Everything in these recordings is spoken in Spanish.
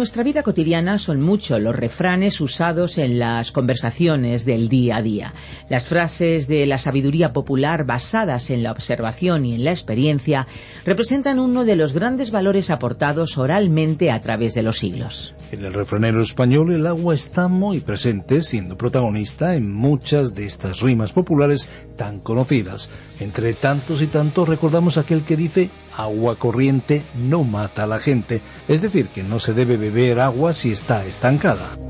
Nuestra vida cotidiana son muchos los refranes usados en las conversaciones del día a día. Las frases de la sabiduría popular basadas en la observación y en la experiencia representan uno de los grandes valores aportados oralmente a través de los siglos. En el refranero español el agua está muy presente, siendo protagonista en muchas de estas rimas populares tan conocidas. Entre tantos y tantos recordamos aquel que dice agua corriente no mata a la gente, es decir, que no se debe beber agua si está estancada.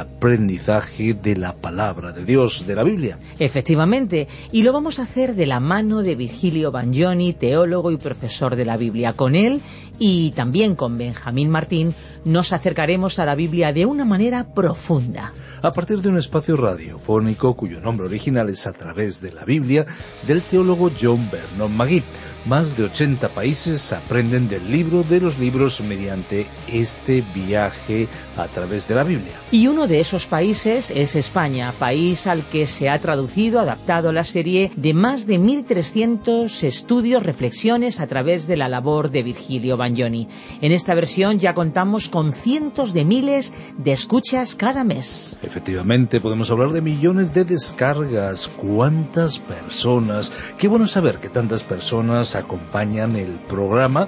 aprendizaje de la palabra de Dios, de la Biblia. Efectivamente, y lo vamos a hacer de la mano de Virgilio Bagnoni, teólogo y profesor de la Biblia. Con él y también con Benjamín Martín nos acercaremos a la Biblia de una manera profunda. A partir de un espacio radiofónico cuyo nombre original es A través de la Biblia, del teólogo John Vernon Magui más de 80 países aprenden del libro de los libros mediante este viaje a través de la Biblia. Y uno de esos países es España, país al que se ha traducido, adaptado la serie de más de 1.300 estudios, reflexiones a través de la labor de Virgilio Bagnoni. En esta versión ya contamos con cientos de miles de escuchas cada mes. Efectivamente, podemos hablar de millones de descargas. ¿Cuántas personas? Qué bueno saber que tantas personas acompañan el programa.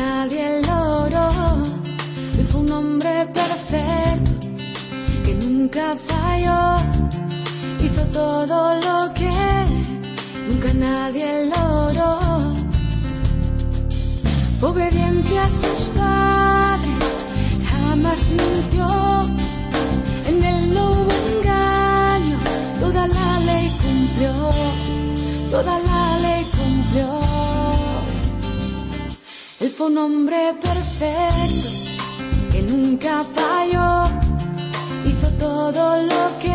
nadie logró. Él fue un hombre perfecto que nunca falló. Hizo todo lo que nunca nadie logró. Obediente a sus padres, jamás mintió. En él no hubo engaño, toda la ley cumplió, toda la ley cumplió. Fue un hombre perfecto que nunca falló. Hizo todo lo que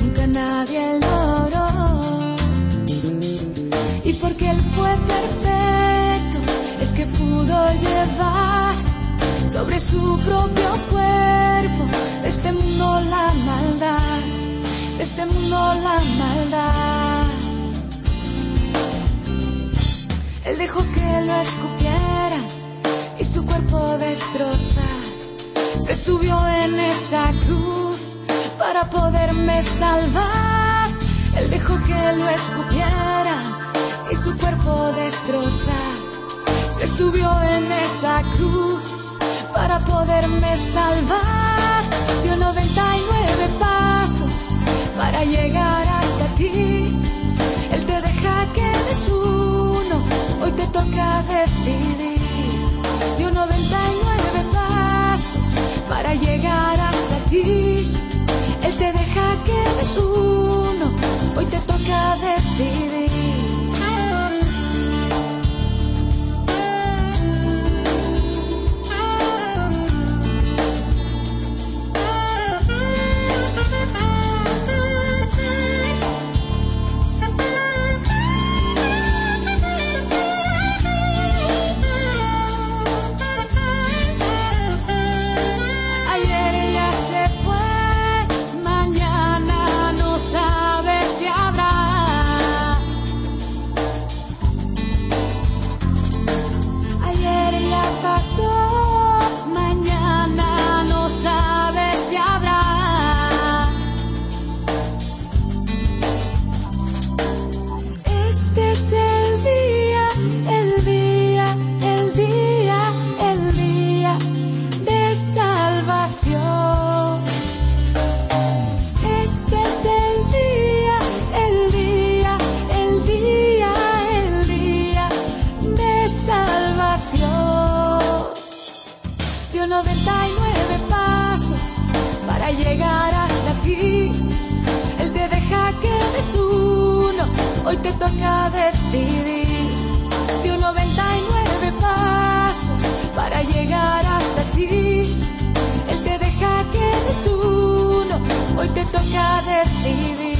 nunca nadie logró. Y porque él fue perfecto, es que pudo llevar sobre su propio cuerpo este mundo la maldad, este mundo la maldad. Él dejó que lo escupiera salvar. Él dejó que lo escupiera y su cuerpo destrozar. Se subió en esa cruz para poderme salvar. dio 99 pasos para llegar hasta ti. Él te deja que des uno, hoy te toca decidir. Dio 99 para llegar hasta ti. Él te deja que des uno, hoy te toca decidir. Dio 99 pasos para llegar hasta ti. Él te deja que des uno, hoy te toca decidir. Dio 99 pasos para llegar hasta ti. Él te deja que des uno, hoy te toca decidir.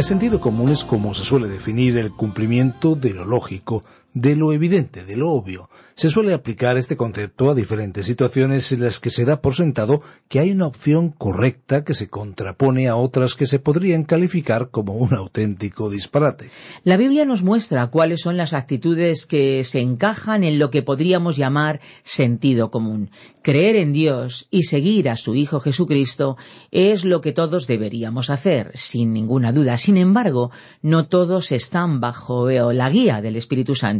El sentido común es como se suele definir el cumplimiento de lo lógico, de lo evidente, de lo obvio. Se suele aplicar este concepto a diferentes situaciones en las que se da por sentado que hay una opción correcta que se contrapone a otras que se podrían calificar como un auténtico disparate. La Biblia nos muestra cuáles son las actitudes que se encajan en lo que podríamos llamar sentido común. Creer en Dios y seguir a su Hijo Jesucristo es lo que todos deberíamos hacer, sin ninguna duda. Sin embargo, no todos están bajo la guía del Espíritu Santo.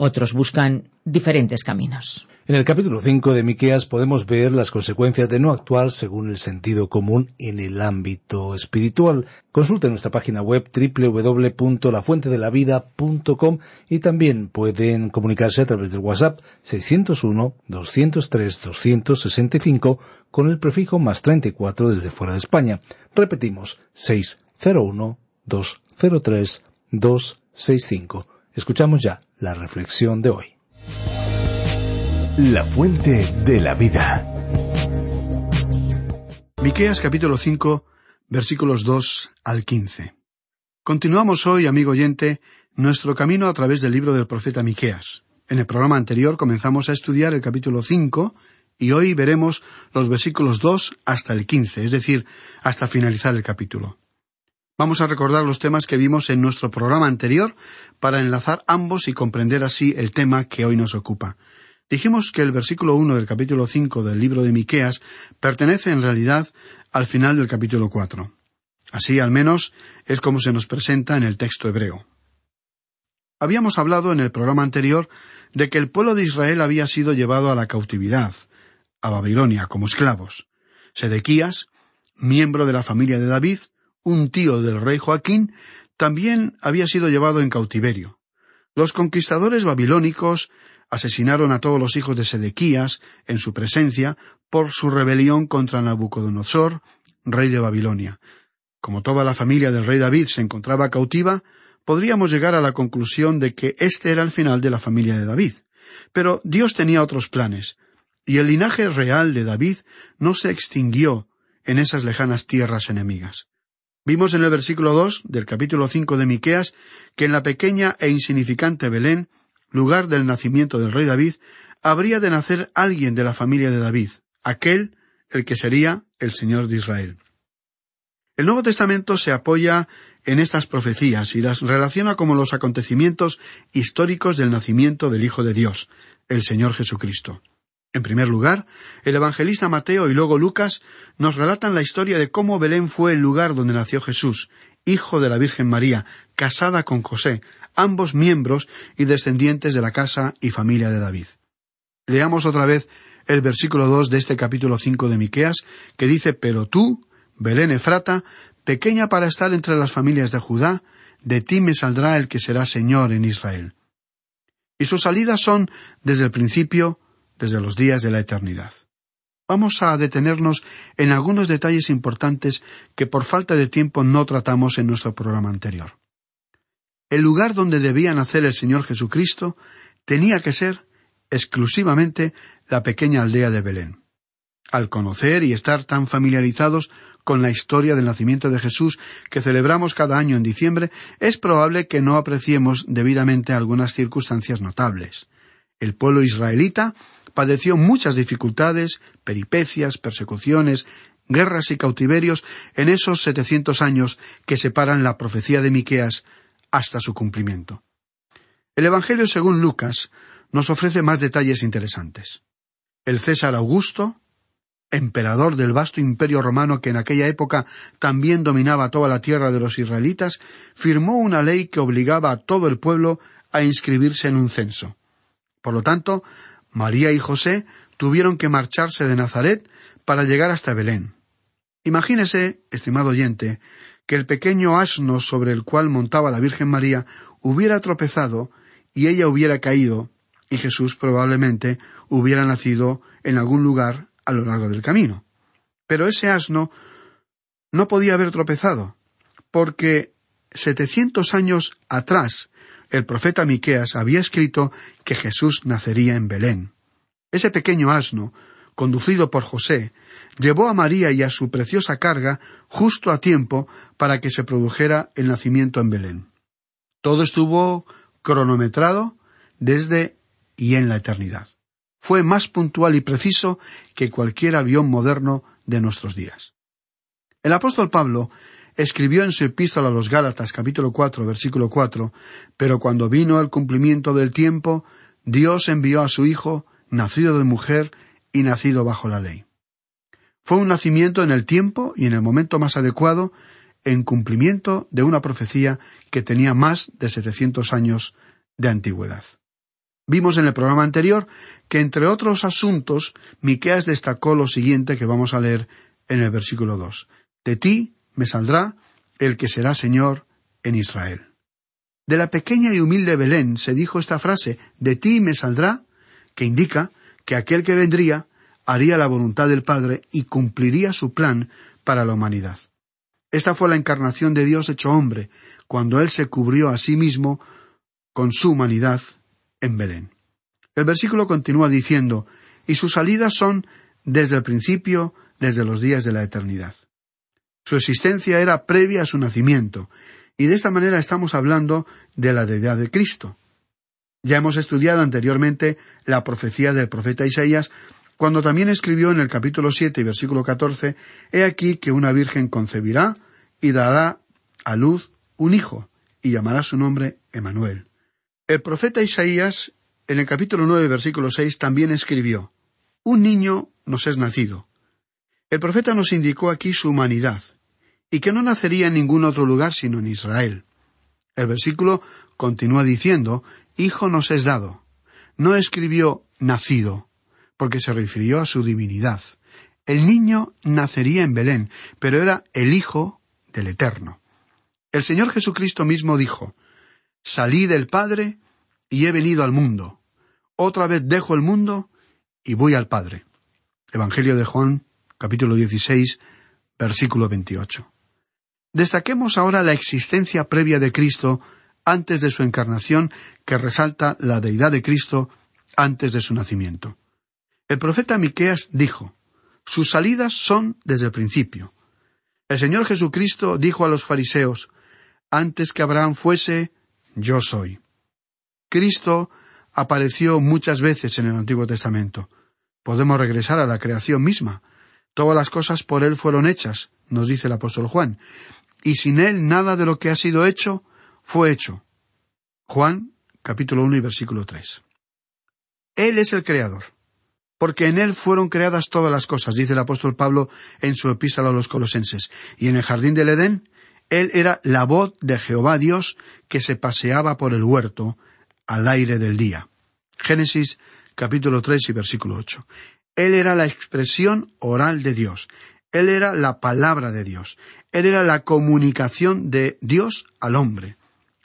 Otros buscan diferentes caminos. En el capítulo 5 de Miqueas podemos ver las consecuencias de no actuar según el sentido común en el ámbito espiritual. Consulte nuestra página web www.lafuentedelavida.com y también pueden comunicarse a través del WhatsApp 601-203-265 con el prefijo más 34 desde fuera de España. Repetimos, 601-203-265. Escuchamos ya la reflexión de hoy. La fuente de la vida. Miqueas capítulo 5, versículos 2 al 15. Continuamos hoy, amigo oyente, nuestro camino a través del libro del profeta Miqueas. En el programa anterior comenzamos a estudiar el capítulo 5 y hoy veremos los versículos 2 hasta el 15, es decir, hasta finalizar el capítulo. Vamos a recordar los temas que vimos en nuestro programa anterior para enlazar ambos y comprender así el tema que hoy nos ocupa. Dijimos que el versículo 1 del capítulo 5 del libro de Miqueas pertenece en realidad al final del capítulo 4. Así al menos es como se nos presenta en el texto hebreo. Habíamos hablado en el programa anterior de que el pueblo de Israel había sido llevado a la cautividad, a Babilonia, como esclavos. Sedequías, miembro de la familia de David, un tío del rey Joaquín, también había sido llevado en cautiverio. Los conquistadores babilónicos asesinaron a todos los hijos de Sedequías en su presencia por su rebelión contra Nabucodonosor, rey de Babilonia. Como toda la familia del rey David se encontraba cautiva, podríamos llegar a la conclusión de que este era el final de la familia de David. Pero Dios tenía otros planes, y el linaje real de David no se extinguió en esas lejanas tierras enemigas. Vimos en el versículo dos del capítulo cinco de Miqueas que en la pequeña e insignificante Belén, lugar del nacimiento del rey David, habría de nacer alguien de la familia de David, aquel el que sería el Señor de Israel. El Nuevo Testamento se apoya en estas profecías y las relaciona como los acontecimientos históricos del nacimiento del Hijo de Dios, el Señor Jesucristo. En primer lugar, el evangelista Mateo y luego Lucas nos relatan la historia de cómo Belén fue el lugar donde nació Jesús, hijo de la Virgen María, casada con José, ambos miembros y descendientes de la casa y familia de David. Leamos otra vez el versículo dos de este capítulo cinco de Miqueas, que dice Pero tú, Belén Efrata, pequeña para estar entre las familias de Judá, de ti me saldrá el que será Señor en Israel. Y sus salidas son, desde el principio, desde los días de la eternidad. Vamos a detenernos en algunos detalles importantes que por falta de tiempo no tratamos en nuestro programa anterior. El lugar donde debía nacer el Señor Jesucristo tenía que ser exclusivamente la pequeña aldea de Belén. Al conocer y estar tan familiarizados con la historia del nacimiento de Jesús que celebramos cada año en diciembre, es probable que no apreciemos debidamente algunas circunstancias notables. El pueblo israelita padeció muchas dificultades, peripecias, persecuciones, guerras y cautiverios en esos setecientos años que separan la profecía de Miqueas hasta su cumplimiento. El Evangelio según Lucas nos ofrece más detalles interesantes. El César Augusto, emperador del vasto imperio romano que en aquella época también dominaba toda la tierra de los israelitas, firmó una ley que obligaba a todo el pueblo a inscribirse en un censo. Por lo tanto, María y José tuvieron que marcharse de Nazaret para llegar hasta Belén. Imagínese, estimado oyente, que el pequeño asno sobre el cual montaba la Virgen María hubiera tropezado y ella hubiera caído, y Jesús probablemente hubiera nacido en algún lugar a lo largo del camino. Pero ese asno no podía haber tropezado, porque setecientos años atrás el profeta Miqueas había escrito que Jesús nacería en Belén. Ese pequeño asno, conducido por José, llevó a María y a su preciosa carga justo a tiempo para que se produjera el nacimiento en Belén. Todo estuvo cronometrado desde y en la eternidad. Fue más puntual y preciso que cualquier avión moderno de nuestros días. El apóstol Pablo escribió en su epístola a los Gálatas capítulo cuatro versículo cuatro Pero cuando vino el cumplimiento del tiempo, Dios envió a su Hijo, nacido de mujer y nacido bajo la ley. Fue un nacimiento en el tiempo y en el momento más adecuado, en cumplimiento de una profecía que tenía más de setecientos años de antigüedad. Vimos en el programa anterior que, entre otros asuntos, Miqueas destacó lo siguiente que vamos a leer en el versículo dos. De ti, me saldrá el que será Señor en Israel. De la pequeña y humilde Belén se dijo esta frase, de ti me saldrá, que indica que aquel que vendría haría la voluntad del Padre y cumpliría su plan para la humanidad. Esta fue la encarnación de Dios hecho hombre, cuando Él se cubrió a sí mismo con su humanidad en Belén. El versículo continúa diciendo, y sus salidas son desde el principio, desde los días de la eternidad. Su existencia era previa a su nacimiento, y de esta manera estamos hablando de la deidad de Cristo. Ya hemos estudiado anteriormente la profecía del profeta Isaías, cuando también escribió en el capítulo siete y versículo catorce He aquí que una virgen concebirá y dará a luz un hijo, y llamará su nombre Emanuel. El profeta Isaías, en el capítulo nueve versículo seis, también escribió Un niño nos es nacido. El profeta nos indicó aquí su humanidad, y que no nacería en ningún otro lugar sino en Israel. El versículo continúa diciendo, Hijo nos es dado. No escribió nacido, porque se refirió a su divinidad. El niño nacería en Belén, pero era el Hijo del Eterno. El Señor Jesucristo mismo dijo, Salí del Padre y he venido al mundo. Otra vez dejo el mundo y voy al Padre. Evangelio de Juan, capítulo 16, versículo 28. Destaquemos ahora la existencia previa de Cristo antes de su encarnación que resalta la deidad de Cristo antes de su nacimiento. El profeta Miqueas dijo: Sus salidas son desde el principio. El Señor Jesucristo dijo a los fariseos: Antes que Abraham fuese, yo soy. Cristo apareció muchas veces en el Antiguo Testamento. Podemos regresar a la creación misma. Todas las cosas por Él fueron hechas, nos dice el apóstol Juan, y sin Él nada de lo que ha sido hecho fue hecho. Juan capítulo 1 y versículo 3. Él es el Creador, porque en Él fueron creadas todas las cosas, dice el apóstol Pablo en su epístola a los colosenses, y en el jardín del Edén, Él era la voz de Jehová Dios que se paseaba por el huerto, al aire del día. Génesis capítulo 3 y versículo 8. Él era la expresión oral de Dios. Él era la palabra de Dios. Él era la comunicación de Dios al hombre.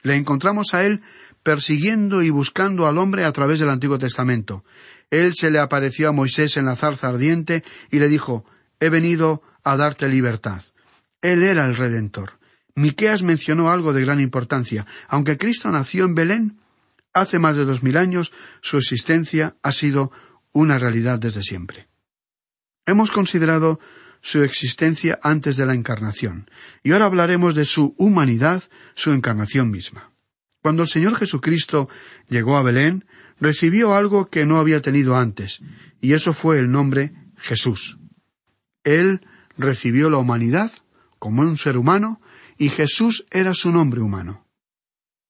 Le encontramos a Él persiguiendo y buscando al hombre a través del Antiguo Testamento. Él se le apareció a Moisés en la zarza ardiente y le dijo He venido a darte libertad. Él era el Redentor. Miqueas mencionó algo de gran importancia. Aunque Cristo nació en Belén, hace más de dos mil años su existencia ha sido una realidad desde siempre. Hemos considerado su existencia antes de la encarnación, y ahora hablaremos de su humanidad, su encarnación misma. Cuando el Señor Jesucristo llegó a Belén, recibió algo que no había tenido antes, y eso fue el nombre Jesús. Él recibió la humanidad como un ser humano, y Jesús era su nombre humano.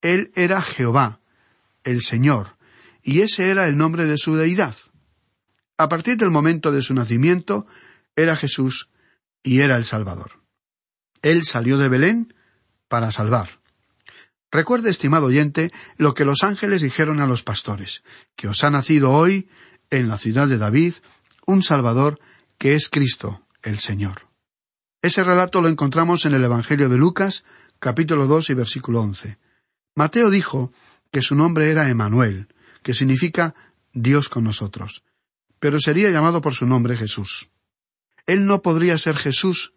Él era Jehová, el Señor, y ese era el nombre de su deidad. A partir del momento de su nacimiento, era Jesús y era el Salvador. Él salió de Belén para salvar. Recuerde, estimado oyente, lo que los ángeles dijeron a los pastores, que os ha nacido hoy, en la ciudad de David, un Salvador que es Cristo, el Señor. Ese relato lo encontramos en el Evangelio de Lucas, capítulo 2 y versículo 11. Mateo dijo que su nombre era Emanuel, que significa Dios con nosotros, pero sería llamado por su nombre Jesús. Él no podría ser Jesús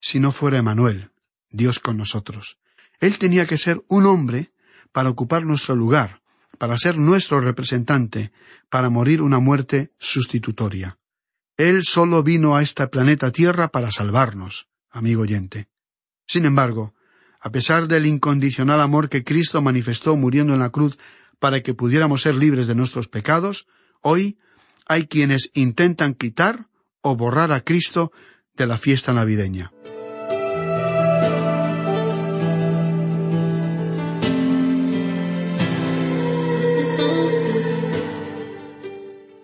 si no fuera Emanuel, Dios con nosotros. Él tenía que ser un hombre para ocupar nuestro lugar, para ser nuestro representante, para morir una muerte sustitutoria. Él solo vino a este planeta Tierra para salvarnos, amigo oyente. Sin embargo, a pesar del incondicional amor que Cristo manifestó muriendo en la cruz para que pudiéramos ser libres de nuestros pecados, hoy hay quienes intentan quitar o borrar a Cristo de la fiesta navideña.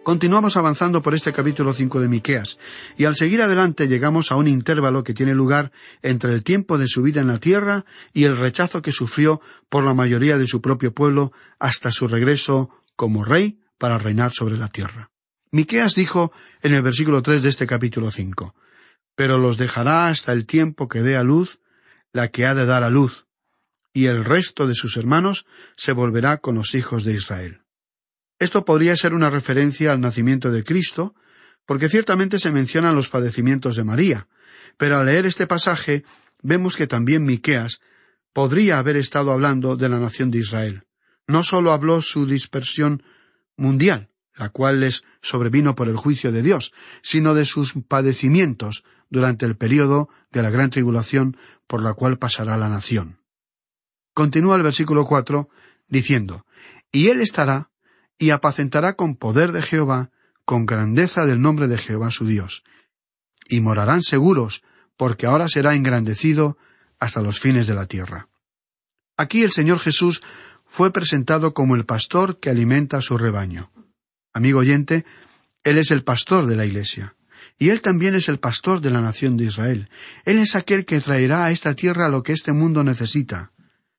Continuamos avanzando por este capítulo 5 de Miqueas, y al seguir adelante llegamos a un intervalo que tiene lugar entre el tiempo de su vida en la tierra y el rechazo que sufrió por la mayoría de su propio pueblo hasta su regreso como rey para reinar sobre la tierra. Miqueas dijo en el versículo 3 de este capítulo 5, Pero los dejará hasta el tiempo que dé a luz la que ha de dar a luz, y el resto de sus hermanos se volverá con los hijos de Israel. Esto podría ser una referencia al nacimiento de Cristo, porque ciertamente se mencionan los padecimientos de María, pero al leer este pasaje vemos que también Miqueas podría haber estado hablando de la nación de Israel. No sólo habló su dispersión mundial, la cual les sobrevino por el juicio de Dios, sino de sus padecimientos durante el período de la gran tribulación por la cual pasará la nación. Continúa el versículo cuatro diciendo Y él estará y apacentará con poder de Jehová, con grandeza del nombre de Jehová su Dios. Y morarán seguros, porque ahora será engrandecido hasta los fines de la tierra. Aquí el Señor Jesús fue presentado como el pastor que alimenta a su rebaño. Amigo oyente, Él es el pastor de la Iglesia. Y Él también es el pastor de la nación de Israel. Él es aquel que traerá a esta tierra lo que este mundo necesita.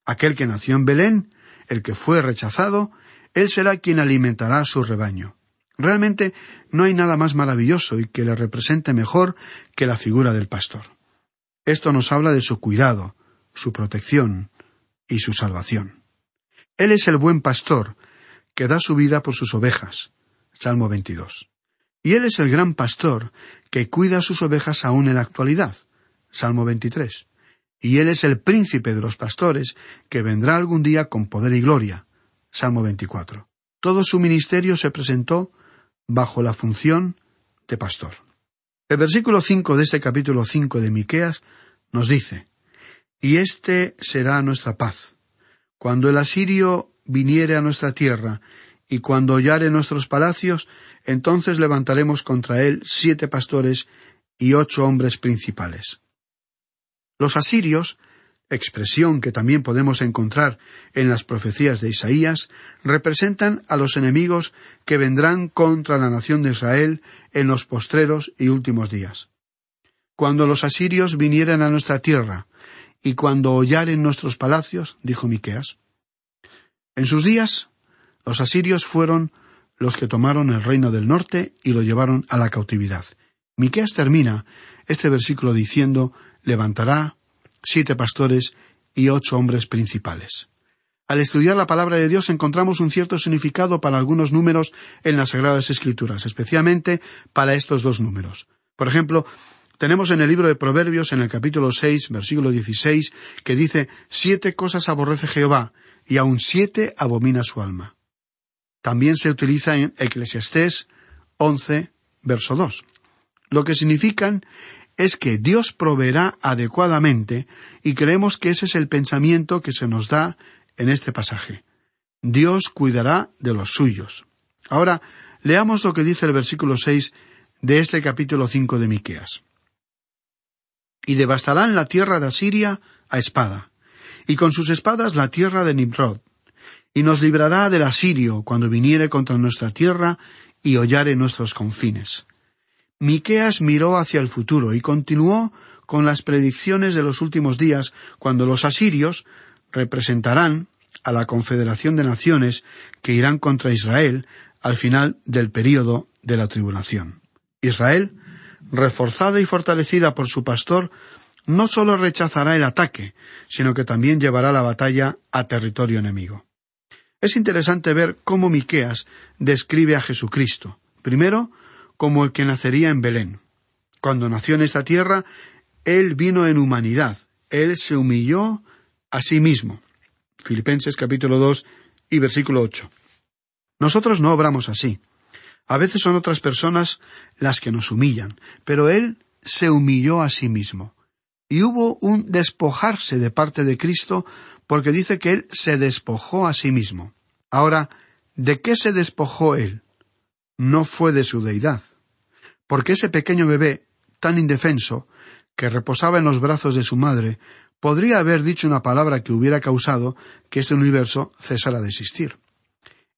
Aquel que nació en Belén, el que fue rechazado él será quien alimentará a su rebaño. Realmente no hay nada más maravilloso y que le represente mejor que la figura del pastor. Esto nos habla de su cuidado, su protección y su salvación. Él es el buen pastor que da su vida por sus ovejas. Salmo 22. Y Él es el gran pastor que cuida sus ovejas aún en la actualidad. Salmo 23. y Él es el príncipe de los pastores, que vendrá algún día con poder y gloria. Salmo 24. Todo su ministerio se presentó bajo la función de pastor. El versículo 5 de este capítulo 5 de Miqueas nos dice, Y este será nuestra paz. Cuando el asirio viniere a nuestra tierra, y cuando hollare nuestros palacios, entonces levantaremos contra él siete pastores y ocho hombres principales. Los asirios, expresión que también podemos encontrar en las profecías de Isaías, representan a los enemigos que vendrán contra la nación de Israel en los postreros y últimos días. Cuando los asirios vinieren a nuestra tierra, y cuando hollaren nuestros palacios, dijo Miqueas. En sus días, los asirios fueron los que tomaron el reino del norte y lo llevaron a la cautividad. Miqueas termina este versículo diciendo levantará siete pastores y ocho hombres principales. Al estudiar la palabra de Dios encontramos un cierto significado para algunos números en las Sagradas Escrituras, especialmente para estos dos números. Por ejemplo, tenemos en el libro de Proverbios, en el capítulo seis, versículo dieciséis, que dice Siete cosas aborrece Jehová, y aun siete abomina su alma. También se utiliza en Eclesiastés once, verso dos. Lo que significan es que Dios proveerá adecuadamente y creemos que ese es el pensamiento que se nos da en este pasaje. Dios cuidará de los suyos. Ahora, leamos lo que dice el versículo seis de este capítulo cinco de Miqueas. Y devastarán la tierra de Asiria a espada, y con sus espadas la tierra de Nimrod, y nos librará del asirio cuando viniere contra nuestra tierra y hollare nuestros confines. Miqueas miró hacia el futuro y continuó con las predicciones de los últimos días, cuando los asirios representarán a la confederación de naciones que irán contra Israel al final del período de la tribulación. Israel, reforzada y fortalecida por su pastor, no sólo rechazará el ataque, sino que también llevará la batalla a territorio enemigo. Es interesante ver cómo Miqueas describe a Jesucristo. Primero, como el que nacería en Belén. Cuando nació en esta tierra, Él vino en humanidad, Él se humilló a sí mismo. Filipenses capítulo 2 y versículo 8. Nosotros no obramos así. A veces son otras personas las que nos humillan, pero Él se humilló a sí mismo. Y hubo un despojarse de parte de Cristo porque dice que Él se despojó a sí mismo. Ahora, ¿de qué se despojó Él? no fue de su deidad, porque ese pequeño bebé, tan indefenso, que reposaba en los brazos de su madre, podría haber dicho una palabra que hubiera causado que este universo cesara de existir.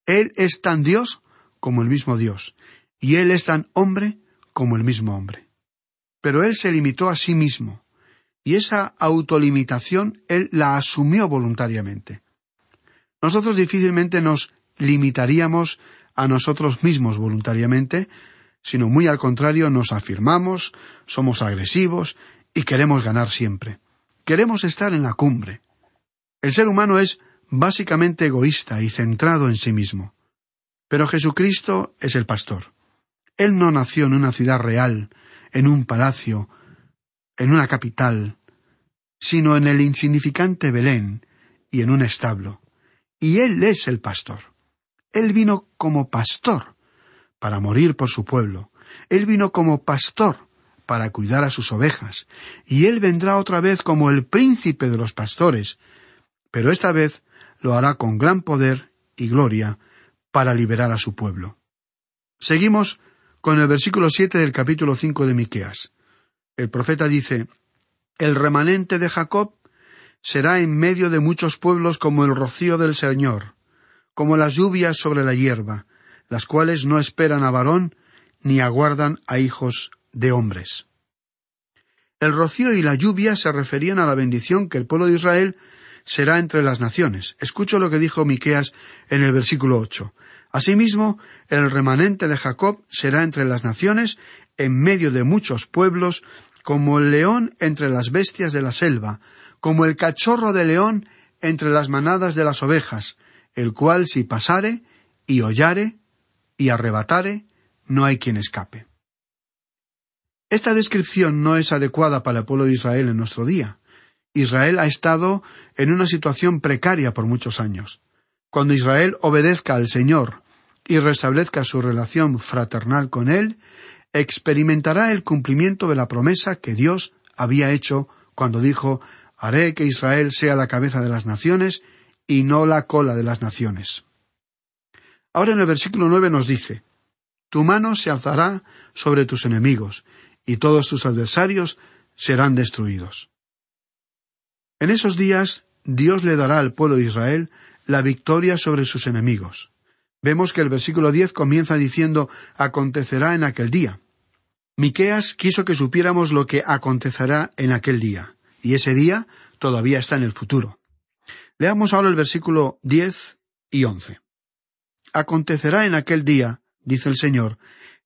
Él es tan Dios como el mismo Dios, y Él es tan hombre como el mismo hombre. Pero Él se limitó a sí mismo, y esa autolimitación Él la asumió voluntariamente. Nosotros difícilmente nos limitaríamos a nosotros mismos voluntariamente, sino muy al contrario nos afirmamos, somos agresivos y queremos ganar siempre. Queremos estar en la cumbre. El ser humano es básicamente egoísta y centrado en sí mismo. Pero Jesucristo es el pastor. Él no nació en una ciudad real, en un palacio, en una capital, sino en el insignificante Belén y en un establo. Y Él es el pastor. Él vino como pastor para morir por su pueblo. Él vino como pastor para cuidar a sus ovejas. Y Él vendrá otra vez como el príncipe de los pastores, pero esta vez lo hará con gran poder y gloria para liberar a su pueblo. Seguimos con el versículo siete del capítulo cinco de Miqueas. El profeta dice El remanente de Jacob será en medio de muchos pueblos como el rocío del Señor, como las lluvias sobre la hierba, las cuales no esperan a varón ni aguardan a hijos de hombres. El rocío y la lluvia se referían a la bendición que el pueblo de Israel será entre las naciones. Escucho lo que dijo Miqueas en el versículo ocho. Asimismo, el remanente de Jacob será entre las naciones, en medio de muchos pueblos, como el león entre las bestias de la selva, como el cachorro de león entre las manadas de las ovejas, el cual si pasare y hollare y arrebatare, no hay quien escape. Esta descripción no es adecuada para el pueblo de Israel en nuestro día, Israel ha estado en una situación precaria por muchos años. Cuando Israel obedezca al Señor y restablezca su relación fraternal con Él, experimentará el cumplimiento de la promesa que Dios había hecho cuando dijo Haré que Israel sea la cabeza de las naciones y no la cola de las naciones. Ahora en el versículo nueve nos dice Tu mano se alzará sobre tus enemigos, y todos tus adversarios serán destruidos. En esos días Dios le dará al pueblo de Israel la victoria sobre sus enemigos. Vemos que el versículo diez comienza diciendo acontecerá en aquel día. Miqueas quiso que supiéramos lo que acontecerá en aquel día, y ese día todavía está en el futuro. Leamos ahora el versículo diez y once. Acontecerá en aquel día, dice el Señor,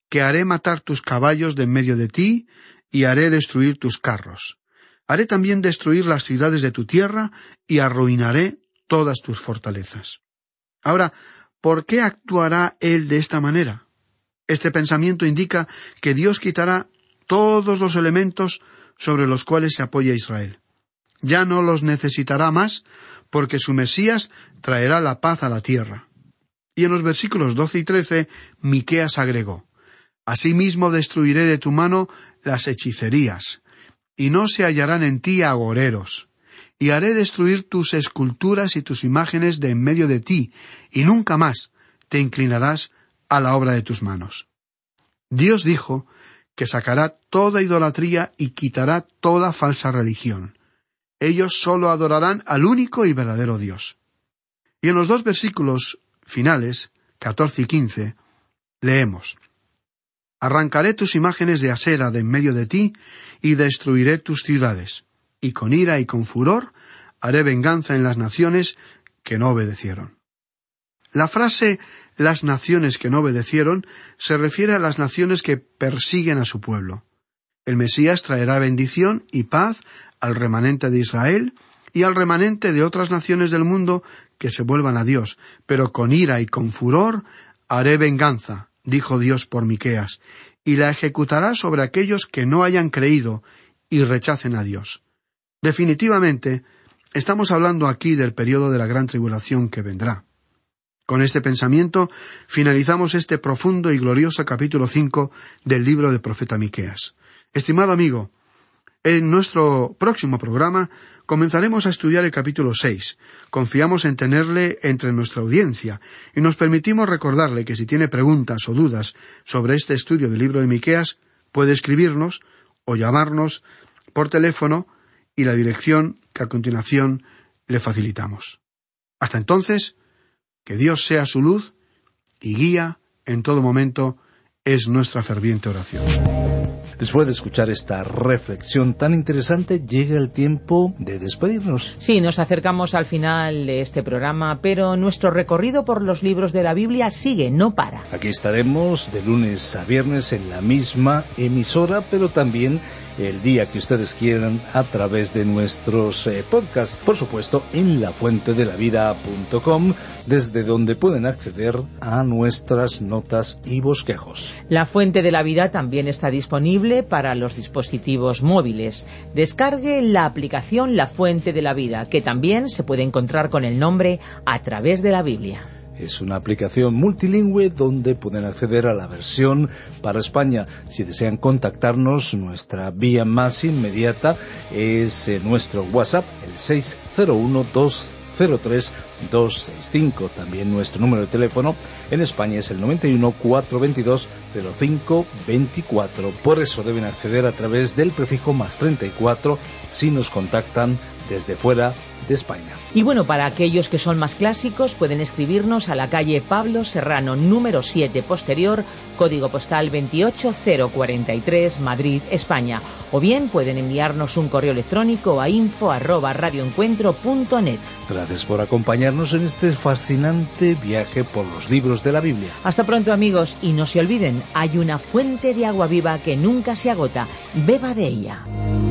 que haré matar tus caballos de en medio de ti, y haré destruir tus carros. Haré también destruir las ciudades de tu tierra, y arruinaré todas tus fortalezas. Ahora, ¿por qué actuará Él de esta manera? Este pensamiento indica que Dios quitará todos los elementos sobre los cuales se apoya Israel. Ya no los necesitará más, porque su Mesías traerá la paz a la tierra. Y en los versículos doce y trece, Miqueas agregó Asimismo destruiré de tu mano las hechicerías, y no se hallarán en ti agoreros, y haré destruir tus esculturas y tus imágenes de en medio de ti, y nunca más te inclinarás a la obra de tus manos. Dios dijo que sacará toda idolatría y quitará toda falsa religión. Ellos sólo adorarán al único y verdadero Dios. Y en los dos versículos finales, catorce y quince, leemos Arrancaré tus imágenes de acera de en medio de ti, y destruiré tus ciudades, y con ira y con furor haré venganza en las naciones que no obedecieron. La frase las naciones que no obedecieron se refiere a las naciones que persiguen a su pueblo. El Mesías traerá bendición y paz al remanente de Israel y al remanente de otras naciones del mundo que se vuelvan a Dios, pero con ira y con furor haré venganza, dijo Dios por Miqueas, y la ejecutará sobre aquellos que no hayan creído y rechacen a Dios. Definitivamente, estamos hablando aquí del periodo de la gran tribulación que vendrá. Con este pensamiento finalizamos este profundo y glorioso capítulo cinco del libro del profeta Miqueas. Estimado amigo, en nuestro próximo programa comenzaremos a estudiar el capítulo seis. Confiamos en tenerle entre nuestra audiencia y nos permitimos recordarle que si tiene preguntas o dudas sobre este estudio del libro de Miqueas, puede escribirnos o llamarnos por teléfono y la dirección que a continuación le facilitamos. Hasta entonces, que Dios sea su luz y guía en todo momento es nuestra ferviente oración. Después de escuchar esta reflexión tan interesante, llega el tiempo de despedirnos. Sí, nos acercamos al final de este programa, pero nuestro recorrido por los libros de la Biblia sigue, no para. Aquí estaremos de lunes a viernes en la misma emisora, pero también el día que ustedes quieran a través de nuestros eh, podcasts, por supuesto en lafuentedelavida.com, desde donde pueden acceder a nuestras notas y bosquejos. La Fuente de la Vida también está disponible para los dispositivos móviles. Descargue la aplicación La Fuente de la Vida, que también se puede encontrar con el nombre a través de la Biblia. Es una aplicación multilingüe donde pueden acceder a la versión para España. Si desean contactarnos, nuestra vía más inmediata es eh, nuestro WhatsApp, el 601 203 265. También nuestro número de teléfono en España es el 91 422 0524. Por eso deben acceder a través del prefijo más 34 si nos contactan desde fuera de España. Y bueno, para aquellos que son más clásicos, pueden escribirnos a la calle Pablo Serrano, número 7 posterior, código postal 28043, Madrid, España. O bien pueden enviarnos un correo electrónico a info arroba radioencuentro.net. Gracias por acompañarnos en este fascinante viaje por los libros de la Biblia. Hasta pronto amigos, y no se olviden, hay una fuente de agua viva que nunca se agota. Beba de ella.